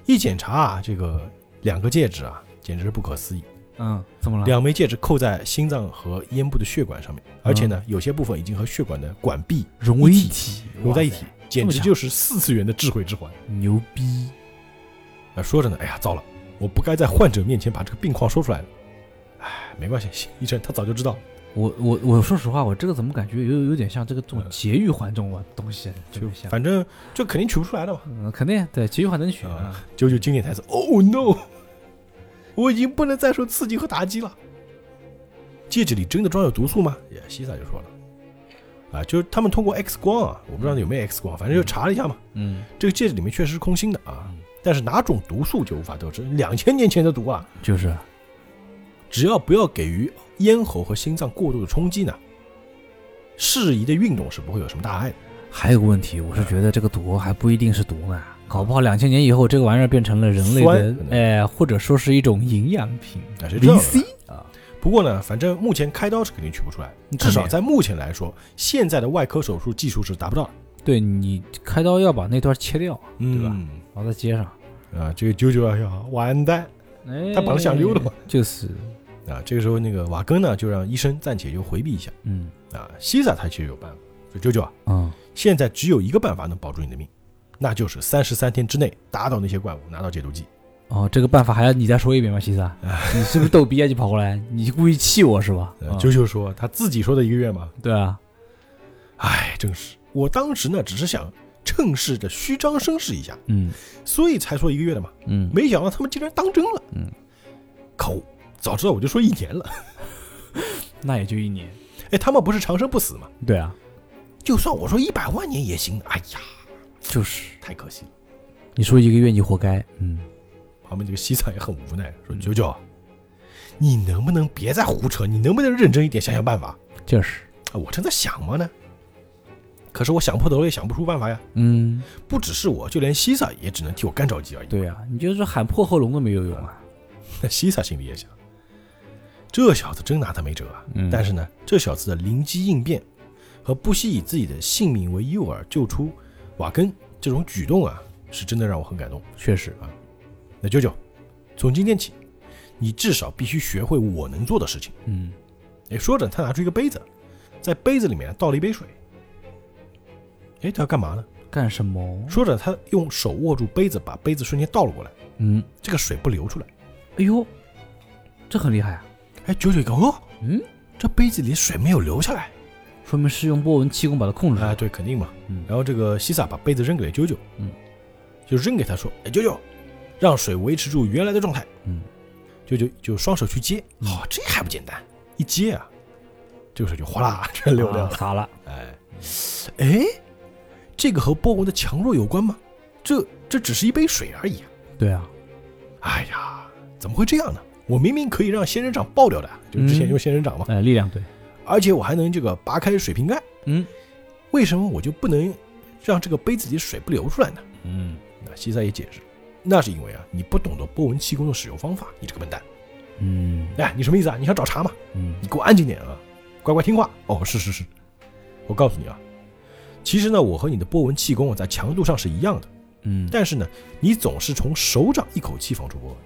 一检查啊，这个两个戒指啊，简直是不可思议。嗯，怎么了？两枚戒指扣在心脏和咽部的血管上面，而且呢，有些部分已经和血管的管壁融为一一体，融在一起，简直就是四次元的智慧之环。牛逼！啊，说着呢，哎呀，糟了，我不该在患者面前把这个病况说出来的。哎，没关系，医生他早就知道。我我我说实话，我这个怎么感觉有有点像这个这种嗯节育环这种东西，就。反正这肯定取不出来的嘛。嗯，肯定对节育环能取啊啊。九九经典台词：“Oh no，我已经不能再受刺激和打击了。”戒指里真的装有毒素吗？也西萨就说了，啊，就是他们通过 X 光啊，我不知道有没有 X 光，反正就查了一下嘛，嗯，这个戒指里面确实是空心的啊嗯，但是哪种毒素就无法得知。两千年前的毒啊，就是只要不要给予咽喉和心脏过度的冲击呢，适宜的运动是不会有什么大碍的。还有个问题，我是觉得这个毒还不一定是毒呢，搞不好两千年以后这个玩意儿变成了人类的酸，哎，或者说是一种营养品啊是，VC 啊，不过呢，反正目前开刀是肯定取不出来，至少在目前来说，现在的外科手术技术是达不到的，对你开刀要把那段切掉，对吧？嗯然后再接上，啊，这个舅舅啊，要完蛋哎，他本来想溜的嘛，就是，啊！这个时候，那个瓦根呢，就让医生暂且就回避一下嗯啊。西萨他其实有办法，说舅舅啊，嗯，现在只有一个办法能保住你的命，那就是三十三天之内打倒那些怪物，拿到解毒剂。哦，这个办法还要你再说一遍吗，西萨？你是不是逗逼啊？就跑过来，你故意气我是吧？呃啊啾啾说他自己说的一个月嘛，对啊，哎，真是，我当时呢只是想趁势的虚张声势一下，嗯所以才说一个月的嘛，嗯，没想到他们竟然当真了。嗯，可恶，早知道我就说一年了。那也就一年，哎，他们不是长生不死吗？对啊，就算我说一百万年也行。哎呀，就是太可惜了。你说一个月你活该，嗯，旁边这个西藏也很无奈，说：“嗯九九，你能不能别再胡扯？你能不能认真一点，想想办法？就是，啊，我正在想嘛呢。可是我想破头了也想不出办法呀。嗯，不只是我，就连西萨也只能替我干着急而已。对啊，你就是喊破喉咙都没有用啊，那 西萨心里也想，这小子真拿他没辙啊。嗯但是呢，这小子的灵机应变和不惜以自己的性命为诱饵救出瓦根这种举动啊，是真的让我很感动。确实啊，那舅舅，从今天起，你至少必须学会我能做的事情。嗯，哎，说着，他拿出一个杯子，在杯子里面倒了一杯水。哎，他要干嘛呢？干什么？说着，他用手握住杯子，把杯子瞬间倒了过来，嗯，这个水不流出来。哎呦，这很厉害啊，哎，九九一个哦，嗯，这杯子里水没有流下来。说明是用波纹气功把它控制住啊，，对，肯定嘛。嗯然后这个西萨把杯子扔给了九九，嗯，就扔给他说：“哎，九九，让水维持住原来的状态。”嗯，九九就双手去接，嗯好、这还不简单？一接啊，这个水就哗啦全流掉了。啊洒了，哎，哎，这个和波纹的强弱有关吗？这这只是一杯水而已啊！对啊，哎呀，怎么会这样呢？我明明可以让仙人掌爆掉的，就之前嗯用仙人掌嘛，哎，力量对，而且我还能这个拔开水瓶盖，嗯为什么我就不能让这个杯子里的水不流出来呢？嗯那西塞也解释，那是因为啊，你不懂得波纹气功的使用方法，你这个笨蛋！嗯哎，你什么意思啊？你想找茬吗？嗯你给我安静点啊，乖乖听话。哦，是是是，我告诉你啊，其实呢，我和你的波纹气功啊，在强度上是一样的，嗯，但是呢，你总是从手掌一口气放出波纹，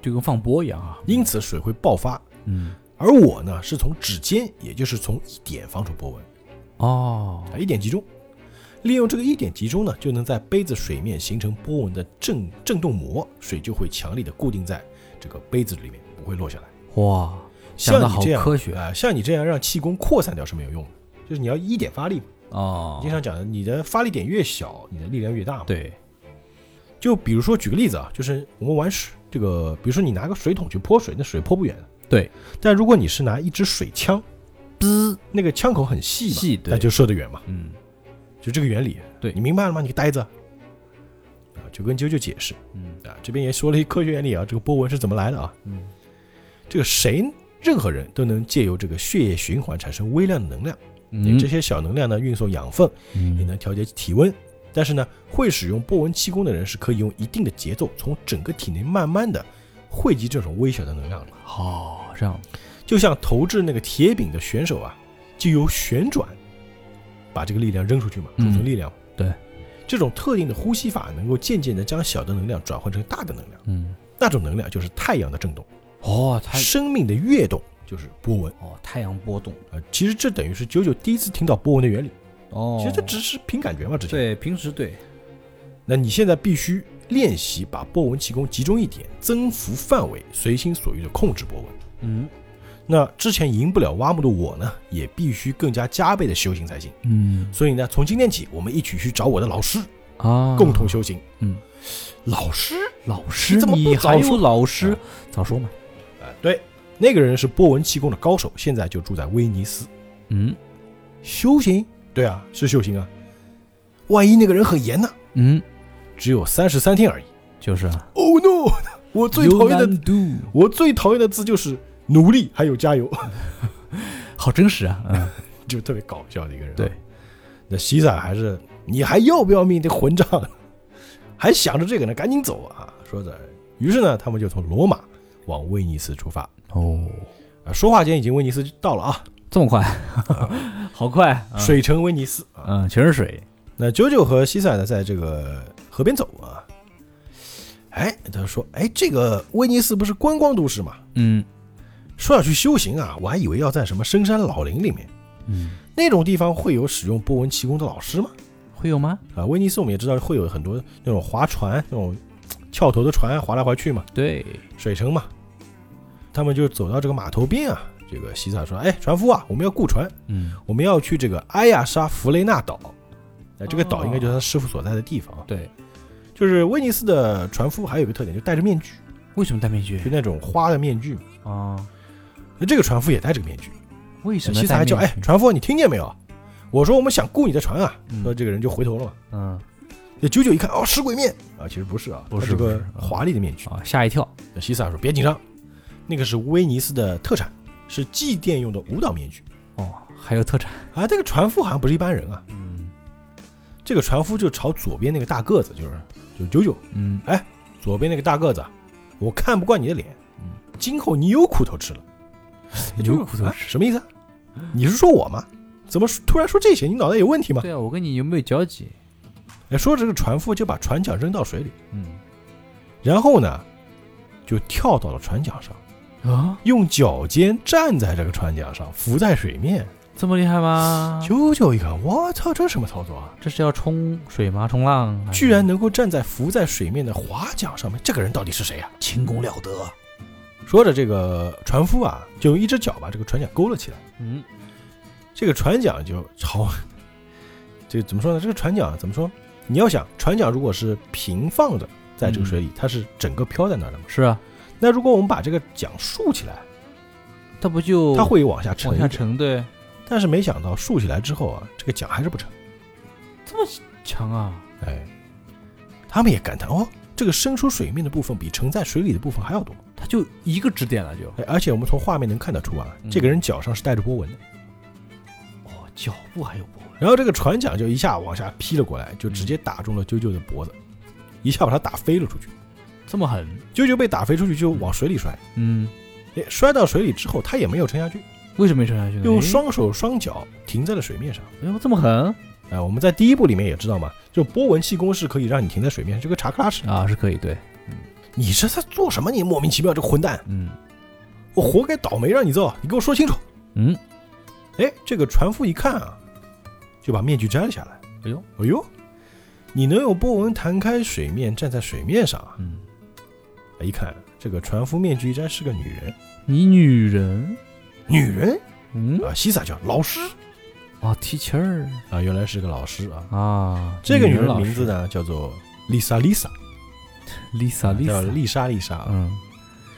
就跟放波一样啊，因此水会爆发。嗯。而我呢，是从指尖，也就是从一点放出波纹，哦。啊，一点集中。利用这个一点集中呢，就能在杯子水面形成波纹的震震动膜，水就会强力的固定在这个杯子里面，不会落下来。哇，像你这样科学。啊、像你这样让气功扩散掉是没有用的，就是你要一点发力嘛。哦，经常讲的，你的发力点越小，你的力量越大嘛。，对，就比如说举个例子啊，就是我们玩水，这个比如说你拿个水桶去泼水，那水泼不远的。对，但如果你是拿一支水枪，滋，那个枪口很细嘛，细对那就射得远嘛，嗯就这个原理。对你明白了吗？你个呆子。啊，就跟啾啾解释嗯啊，这边也说了一科学原理啊，这个波纹是怎么来的啊？嗯这个谁任何人都能借由这个血液循环产生微量的能量，嗯，这些小能量呢运送养分，嗯。也能调节体温。但是呢，会使用波纹气功的人是可以用一定的节奏，从整个体内慢慢的汇集这种微小的能量的。哦这样，就像投掷那个铁饼的选手啊，就由旋转把这个力量扔出去嘛，储存嗯。力量嘛。对，这种特定的呼吸法能够渐渐的将小的能量转换成大的能量，嗯，那种能量就是太阳的震动，哦，太生命的跃动就是波纹。哦，太阳波动，啊，其实这等于是九九第一次听到波纹的原理，哦，其实这只是凭感觉嘛，之前。对平时对，那你现在必须练习把波纹气功集中一点，增幅范围，随心所欲的控制波纹。嗯那之前赢不了挖木的我呢，也必须更加加倍的修行才行。嗯所以呢，从今天起，我们一起去找我的老师，啊，共同修行。嗯，老师，老师，你怎么不你早说老师啊？早说嘛，啊，对，那个人是波纹气功的高手，现在就住在威尼斯嗯修行。对啊，是修行啊。万一那个人很严呢？嗯，只有三十三天而已。就是啊，Oh no！我最讨厌的，do，我最讨厌的字就是努力，还有加油，好真实啊，嗯，就特别搞笑的一个人。对，那西萨还是你还要不要命？这混账，还想着这个呢，赶紧走啊！说着，于是呢，他们就从罗马往威尼斯出发。哦，啊，说话间已经威尼斯到了啊，这么快，好快，啊，水城威尼斯啊。嗯，全是水，那九九和西塞呢，在这个河边走啊。哎，他说：“哎，这个威尼斯不是观光都市嘛？嗯说要去修行啊，我还以为要在什么深山老林里面嗯，那种地方会有使用波纹气功的老师吗？会有吗？啊，威尼斯我们也知道会有很多那种划船、那种翘头的船划来划去嘛，对，水城嘛。他们就走到这个码头边啊，这个西萨说：‘哎，船夫啊，我们要雇船，嗯，我们要去这个埃亚莎弗雷纳岛。’哎，这个岛哦应该就是他师傅所在的地方啊。对，就是威尼斯的船夫还有一个特点，就戴着面具，为什么戴面具就那种花的面具。啊？那这个船夫也戴这个面具。为什么西萨还叫：‘哎，船夫，你听见没有？我说我们想雇你的船啊。’嗯说这个人就回头了嘛。嗯那九九一看，哦，食鬼面啊，其实不是啊，不是个华丽的面具。啊，吓一跳，那西萨说：“别紧张，那个是威尼斯的特产，是祭奠用的舞蹈面具哦，还有特产，啊。这个船夫好像不是一般人啊。嗯这个船夫就朝左边那个大个子，就是就九九，嗯，哎左边那个大个子啊，我看不惯你的脸，嗯今后你有苦头吃了。有苦头啊吃什么意思啊？你是说我吗？怎么突然说这些？你脑袋有问题吗？对啊，我跟你有没有交集？哎，说这个船夫就把船桨扔到水里，嗯然后呢，就跳到了船桨上，啊，用脚尖站在这个船桨上，浮在水面。这么厉害吗？啾啾一看，我操，这什么操作啊？这是要冲水吗？冲浪？居然能够站在浮在水面的划桨上面，这个人到底是谁啊？轻功了得！说着，这个船夫啊，就用一只脚把这个船桨勾了起来，嗯这个船桨就朝，这怎么说呢？这个船桨怎么说？你要想，船桨如果是平放的在这个水里，它是整个飘在那儿的嘛。是啊，那如果我们把这个桨竖起来，它不就它会往下沉往。下沉？对，但是没想到竖起来之后啊，这个桨还是不沉。这么强啊！哎，他们也感叹哦，这个伸出水面的部分比沉在水里的部分还要多。它就一个支点了，就哎，而且我们从画面能看得出啊，嗯这个人脚上是带着波纹的。哦，脚步还有波纹。然后这个船桨就一下往下劈了过来，就直接打中了啾啾的脖子，一下把他打飞了出去。这么狠？啾啾被打飞出去就往水里摔，嗯，哎，摔到水里之后他也没有沉下去，为什么没沉下去呢？用，双手双脚停在了水面上。哎呦，这么狠哎，我们在第一部里面也知道嘛，就波纹气功是可以让你停在水面，就跟查克拉似的。啊？是可以，对，你这在做什么？你莫名其妙这混蛋，嗯我活该倒霉让你揍，你给我说清楚。嗯，哎，这个船夫一看啊，就把面具摘了下来。哎呦，哎呦，你能有波纹弹开水面，站在水面上啊？嗯，一看这个船夫面具一摘是个女人，你女人，女人？嗯？啊，西萨叫老师。啊，，teacher 啊，原来是个老师啊。啊，这个女人名字呢叫做丽莎丽莎，？Lisa 叫 Lisa，丽莎丽莎啊，嗯，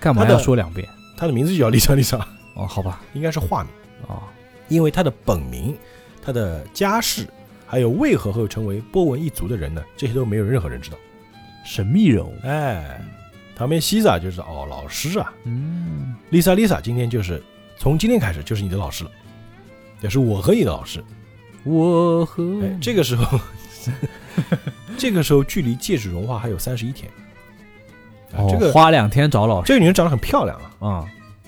干嘛要说两遍？她的名字就叫丽莎丽莎，哦，好吧，应该是化名，哦，因为他的本名、他的家世，还有为何会成为波纹一族的人呢？这些都没有任何人知道。神秘人物，哎，旁边西萨就是哦，老师啊，嗯，，Lisa Lisa，今天就是从今天开始就是你的老师了，也是我和你的老师。我和哎，这个时候，这个时候距离戒指融化还有三十一天。啊，哦这个花两天找老师这个女人长得很漂亮啊，啊，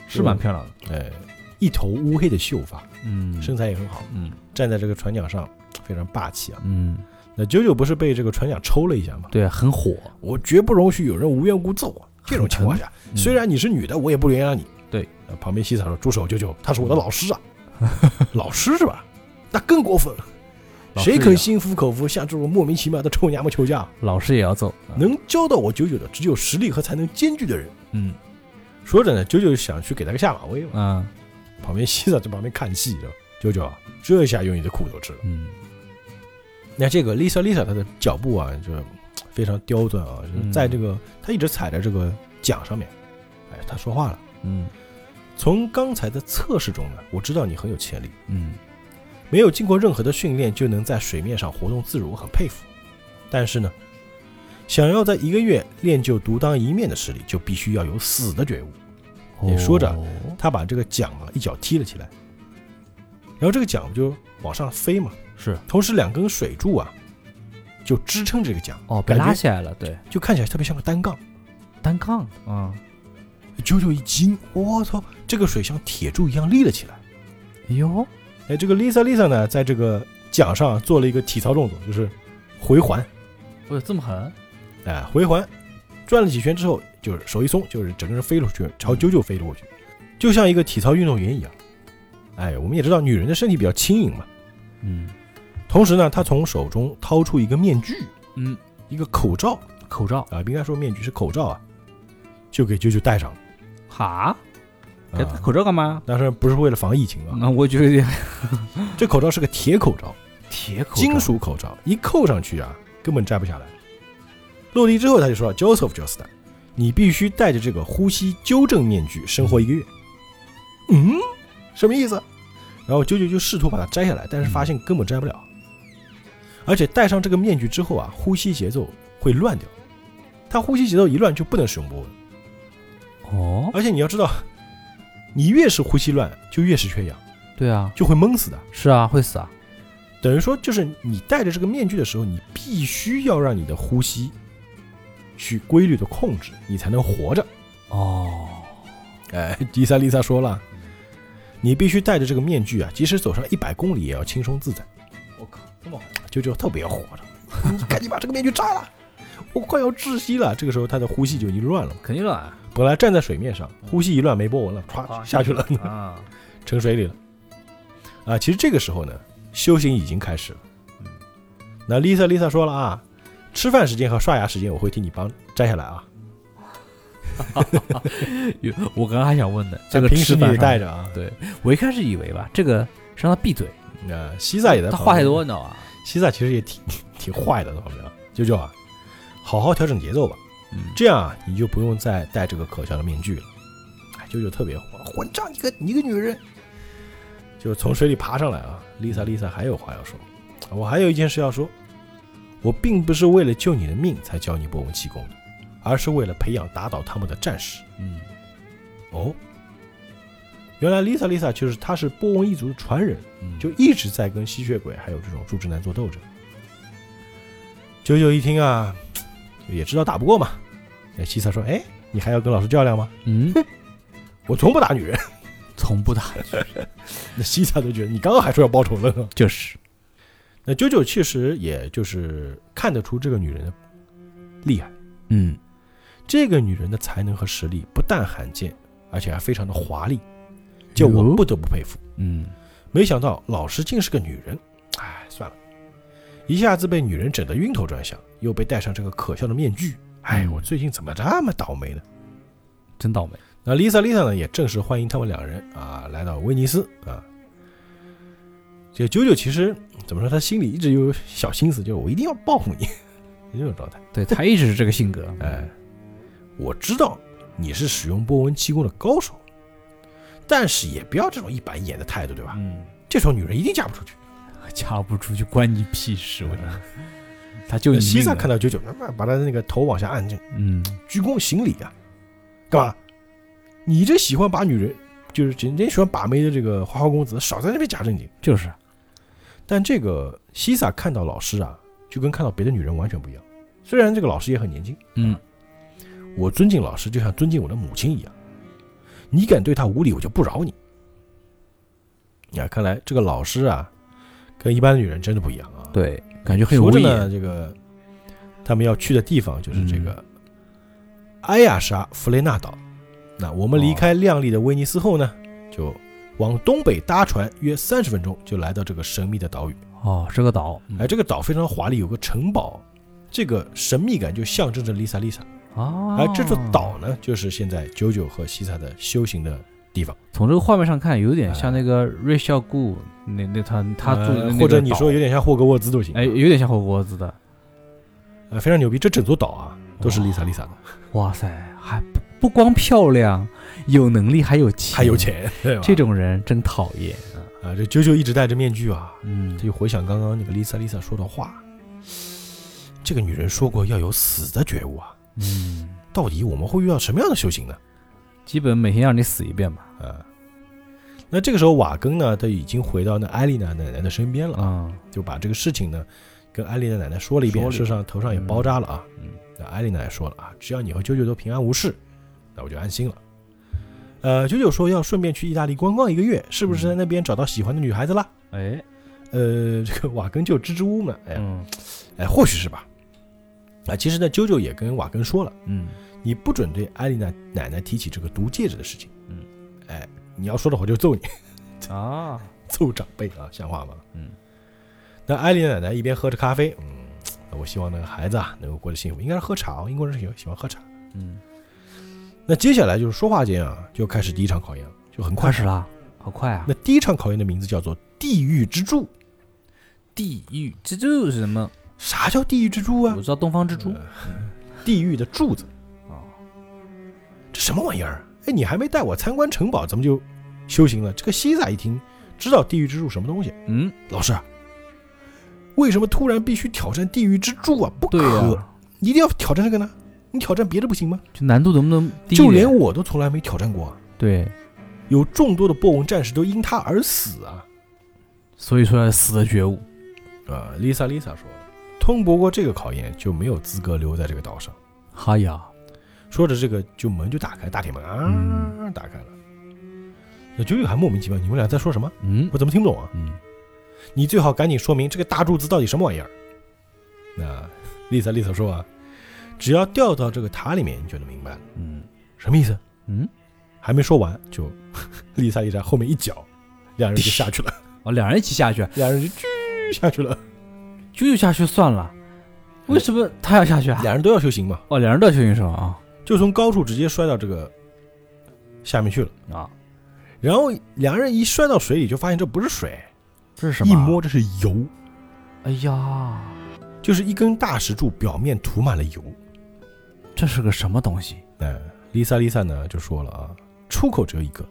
是蛮漂亮的，哎，一头乌黑的秀发，嗯，身材也很好，嗯站在这个船桨上非常霸气啊。嗯那九九不是被这个船桨抽了一下吗？对，很火。我绝不容许有人无缘无故揍我。这种情况下，嗯虽然你是女的，我也不原谅你。对呃，旁边西草说：“住手，九九，他是我的老师啊，老师是吧？那更过分了，谁肯心服口服向这种莫名其妙的臭娘们求嫁？老师也要揍？能教到我九九的，只有实力和才能兼具的人。”嗯说着呢，九九想去给他个下马威嘛，嗯旁边洗澡在旁边看戏，是吧？九九，这下有你的苦头吃了。嗯那这个 Lisa Lisa 她的脚步啊，就非常刁钻啊，就是在这个她一直踩在这个桨上面。哎，她说话了。嗯从刚才的测试中呢，我知道你很有潜力，嗯没有经过任何的训练就能在水面上活动自如，很佩服。但是呢，想要在一个月练就独当一面的实力，就必须要有死的觉悟。也说着哦他把这个桨啊一脚踢了起来，然后这个桨就往上飞嘛，是同时两根水柱啊就支撑这个桨，哦，被拉起来了，对，就看起来特别像个单杠。单杠啊，九九一惊，我操，这个水像铁柱一样立了起来。哎呦，哎，这个 Lisa Lisa 呢，在这个桨上做了一个体操动作，就是回环。我有这么狠？哎，回环，转了几圈之后，就是手一松，就是整个人飞了出去，朝啾啾飞了过去，就像一个体操运动员一样。哎，我们也知道女人的身体比较轻盈嘛。嗯同时呢，他从手中掏出一个面具，嗯，一个口罩口罩啊，不应该说面具是口罩啊，就给啾啾戴上了。哈，给他口罩干嘛？但是不是为了防疫情啊，那我觉得这口罩是个铁口罩，铁口罩金属口罩，一扣上去啊，根本摘不下来。落地之后，他就说：“Joseph Joestar，你必须戴着这个呼吸纠正面具生活一个月。”嗯，什么意思？然后啾啾就试图把它摘下来，但是发现根本摘不了，而且戴上这个面具之后啊，呼吸节奏会乱掉。他呼吸节奏一乱就不能使用波纹，哦，而且你要知道，你越是呼吸乱，就越是缺氧，对啊，就会闷死的。是啊，会死啊，等于说，就是你戴着这个面具的时候，你必须要让你的呼吸去规律的控制，你才能活着。哦，哎，迪萨丽萨说了，你必须戴着这个面具啊，即使走上一百公里也要轻松自在。我靠，这么就就特别火着，你赶紧把这个面具摘了，我快要窒息了。这个时候他的呼吸就已经乱了，肯定乱本来站在水面上，呼吸一乱没波纹了，歘下去了，啊，沉水里了。啊，其实这个时候呢，修行已经开始了。那 Lisa Lisa 说了啊，吃饭时间和刷牙时间我会替你帮摘下来啊。有我刚刚还想问的，这个平时你带着啊。对我一开始以为吧，这个是让他闭嘴，那西萨也在他话太多，，你知道吧？西萨其实也挺 挺坏的，在旁边啊。九九啊，好好调整节奏吧，嗯，这样啊，你就不用再戴这个可笑的面具了。哎，舅舅特别火，混账！你个你个女人，就从水里爬上来啊。Lisa Lisa 还有话要说，我还有一件事要说，我并不是为了救你的命才教你波纹气功的，而是为了培养打倒他们的战士。嗯，哦，原来 Lisa Lisa 就是她是波纹一族的传人，嗯就一直在跟吸血鬼还有这种猪之男做斗争。九九一听啊，也知道打不过嘛。那西萨说：“哎，你还要跟老师较量吗？嗯，我从不打女人。从不打，”那西萨都觉得你刚刚还说要报仇了呢。就是那九九其实也就是看得出这个女人的厉害，嗯，这个女人的才能和实力不但罕见，而且还非常的华丽，就我哟不得不佩服。嗯，没想到老师竟是个女人，哎，算了，一下子被女人整得晕头转向，又被戴上这个可笑的面具，哎，嗯我最近怎么这么倒霉呢？真倒霉，那 Lisa Lisa 呢，也正式欢迎他们两人啊来到威尼斯啊。这九九其实怎么说，他心里一直有小心思，就是我一定要报复你，这种状态。对他一直是这个性格，哎，我知道你是使用波纹气功的高手，但是也不要这种一板一眼的态度，对吧？嗯，这种女人一定嫁不出去。嫁不出去关你屁事，我觉得，他就你西萨看到九九，他妈把他的那个头往下按，着嗯，鞠躬行礼啊，干嘛？你这喜欢把女人，就是整天喜欢把妹的这个花花公子，少在那边假正经。就是，但这个西萨看到老师啊，就跟看到别的女人完全不一样。虽然这个老师也很年轻，嗯，我尊敬老师就像尊敬我的母亲一样。你敢对他无礼，我就不饶你。啊，看来这个老师啊，跟一般的女人真的不一样啊。对，感觉很有威说着呢，严。这个他们要去的地方就是这嗯个埃亚莎弗雷纳岛。那我们离开亮丽的威尼斯后呢，就往东北搭船约三十分钟，就来到这个神秘的岛屿。哦，是个岛。嗯哎，这个岛非常华丽，有个城堡，这个神秘感就象征着丽萨丽萨。啊，而这座岛呢，就是现在九九和西萨的修行的地方。从这个画面上看，有点像那个瑞孝固那那他他住的或者你说有点像霍格沃兹都行。哎，有点像霍格沃兹的。呃，非常牛逼，这整座岛啊都是丽萨丽萨的，哇塞，还不不光漂亮，有能力还有钱，还有，钱，对吧？这种人真讨厌。啊，这啾啾一直戴着面具啊，嗯他，就回想刚刚那个丽萨丽萨说的话，这个女人说过要有死的觉悟啊，嗯，到底我们会遇到什么样的修行呢？基本每天让你死一遍吧。啊，那这个时候瓦根呢，他已经回到那艾丽娜奶奶的身边了啊，啊，就把这个事情呢跟艾丽娜奶奶说了一遍，说了一身上头上也包扎了啊。嗯，那艾丽娜也说了啊，只要你和啾啾都平安无事，那我就安心了。呃，九九说要顺便去意大利观光一个月，是不是在那边找到喜欢的女孩子了？哎，呃，这个瓦根就支支吾吾嘛，哎呀，嗯哎，或许是吧。啊，其实呢，啾啾也跟瓦根说了，嗯，你不准对艾丽娜奶奶提起这个毒戒指的事情。嗯，哎，你要说的话就揍你，啊，揍长辈啊，像话吗？嗯，那艾丽娜奶奶一边喝着咖啡，嗯，我希望那个孩子啊能够过得幸福，应该是喝茶，英国人是喜欢喜欢喝茶。嗯，那接下来就是说话间啊，就开始第一场考验了，就很快开始。了，好快啊！那第一场考验的名字叫做地狱之柱。地狱之柱是什么？啥叫地狱之柱啊我？知道东方之珠。地狱的柱子。哦，这什么玩意儿？哎，你还没带我参观城堡，怎么就修行了？这个西萨一听，知道地狱之柱什么东西。嗯，老师，为什么突然必须挑战地狱之柱啊？不可，一定要挑战这个呢？你挑战别的不行吗？就难度能不能低就连我都从来没挑战过啊！对，有众多的波纹战士都因他而死啊！所以说要死的觉悟。啊、丽萨丽萨说了，通不过这个考验就没有资格留在这个岛上。哈呀，说着这个就门就打开，大铁门啊、嗯打开了。那九九还莫名其妙，你们俩在说什么？嗯我怎么听不懂啊？嗯，你最好赶紧说明这个大柱子到底什么玩意儿。那 Lisa Lisa 说啊，只要掉到这个塔里面，你就能明白了。嗯什么意思？嗯，还没说完，就 丽萨丽萨后面一脚，两人就下去了，哦，两人一起下去，两人就啾下去了。就就下去算了。为什么他要下去啊？两人都要修行嘛，哦，两人都要修行是吧？啊就从高处直接摔到这个下面去了。啊，然后两人一摔到水里，就发现这不是水，这是什么？一，摸这是油，哎呀，就是一根大石柱表面涂满了油。这是个什么东西？哎，丽萨丽萨呢就说了啊，出口只有一个，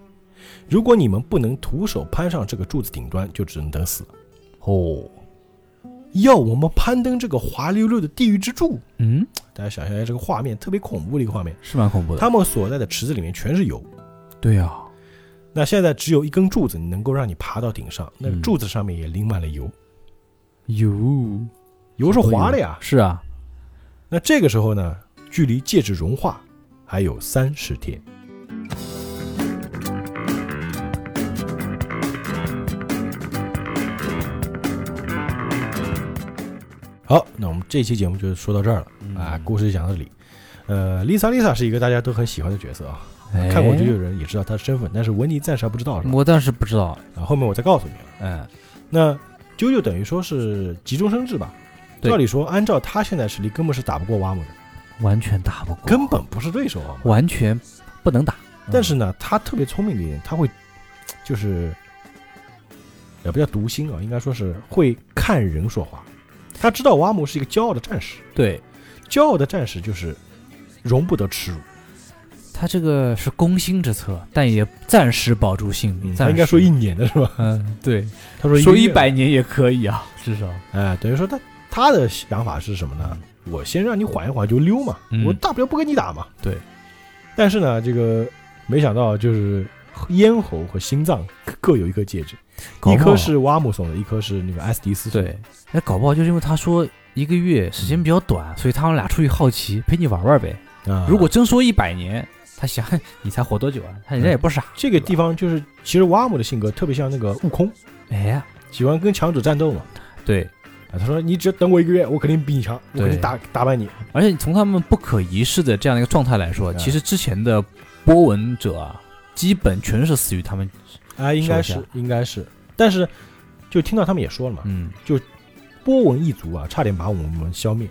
如果你们不能徒手攀上这个柱子顶端，就只能等死了。哦，要我们攀登这个滑溜溜的地狱之柱，嗯，大家想象一下这个画面，特别恐怖的一个画面。是蛮恐怖的。他们所在的池子里面全是油，对啊，那现在只有一根柱子能够让你爬到顶上，那个嗯柱子上面也淋满了油，油油是滑的呀。是啊，那这个时候呢，距离戒指融化还有三十天。好，那我们这期节目就说到这儿了嗯啊，故事就讲到这里。呃，，Lisa Lisa 是一个大家都很喜欢的角色啊，哎看过九九人也知道她的身份，但是文尼暂时还不知道是吧？我暂时不知道，啊，后面我再告诉你啊。哎，那啾啾等于说是急中生智吧？对照理说，按照他现在实力，根本是打不过瓦姆的，完全打不过，根本不是对手啊。完全不能打。但是呢，他特别聪明的一点，他会就是也不叫读心啊，应该说是会看人说话。他知道瓦姆是一个骄傲的战士，对骄傲的战士就是容不得耻辱。他这个是攻心之策，但也暂时保住性命。暂时他应该说一，年的是吧？嗯，对，他说说一百年也可以啊，至少。哎，等于说他他的想法是什么呢？我先让你缓一缓就溜嘛，嗯我大不了不跟你打嘛。对。但是呢，这个没想到就是咽喉和心脏各有一颗戒指，搞不好一颗是瓦姆送的，一颗是那个埃斯迪斯送的。对，哎，搞不好就是因为他说一个月时间比较短，所以他们俩出于好奇，陪你玩玩呗。啊，如果真说一百年，他想 你才活多久啊？他人家也不傻。这个地方就是，其实瓦姆的性格特别像那个悟空，哎呀，喜欢跟强者战斗嘛。对，啊，他说你只等我一个月，我肯定比你强，我肯定打打败你。而且从他们不可一世的这样的一个状态来说，嗯其实之前的波纹者啊，基本全是死于他们。啊，应该是应该是，但是就听到他们也说了嘛，嗯，就波纹一族啊，差点把我们消灭，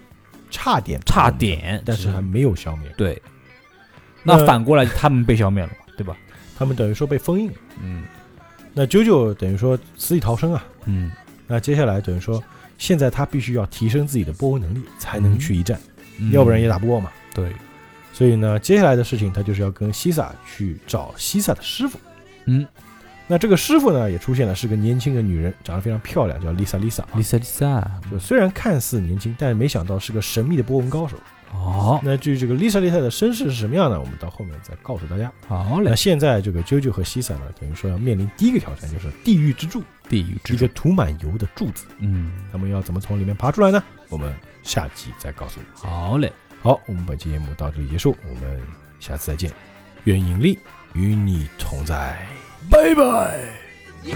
差点差，点，但是还没有消灭，对。那那反过来，他们被消灭了嘛，对吧？他们等于说被封印了。嗯那啾啾等于说死里逃生啊，嗯，那接下来等于说，现在他必须要提升自己的波纹能力，才能去一战，嗯要不然也打不过嘛。对。所以呢，接下来的事情他就是要跟西萨去找西萨的师傅。嗯，那这个师傅呢也出现了，是个年轻的女人，长得非常漂亮，叫丽萨丽萨。Lisa Lisa，就虽然看似年轻，但是没想到是个神秘的波纹高手。哦，那至于这个丽莎丽萨的身世是什么样呢？我们到后面再告诉大家。好嘞那，现在这个啾啾和西萨呢，等于说要面临第一个挑战，就是地狱之柱，地狱之一个涂满油的柱子。嗯，他们要怎么从里面爬出来呢？我们下集再告诉你。好嘞，好，我们本期节目到这里结束，我们下次再见。愿引力与你同在，拜拜。You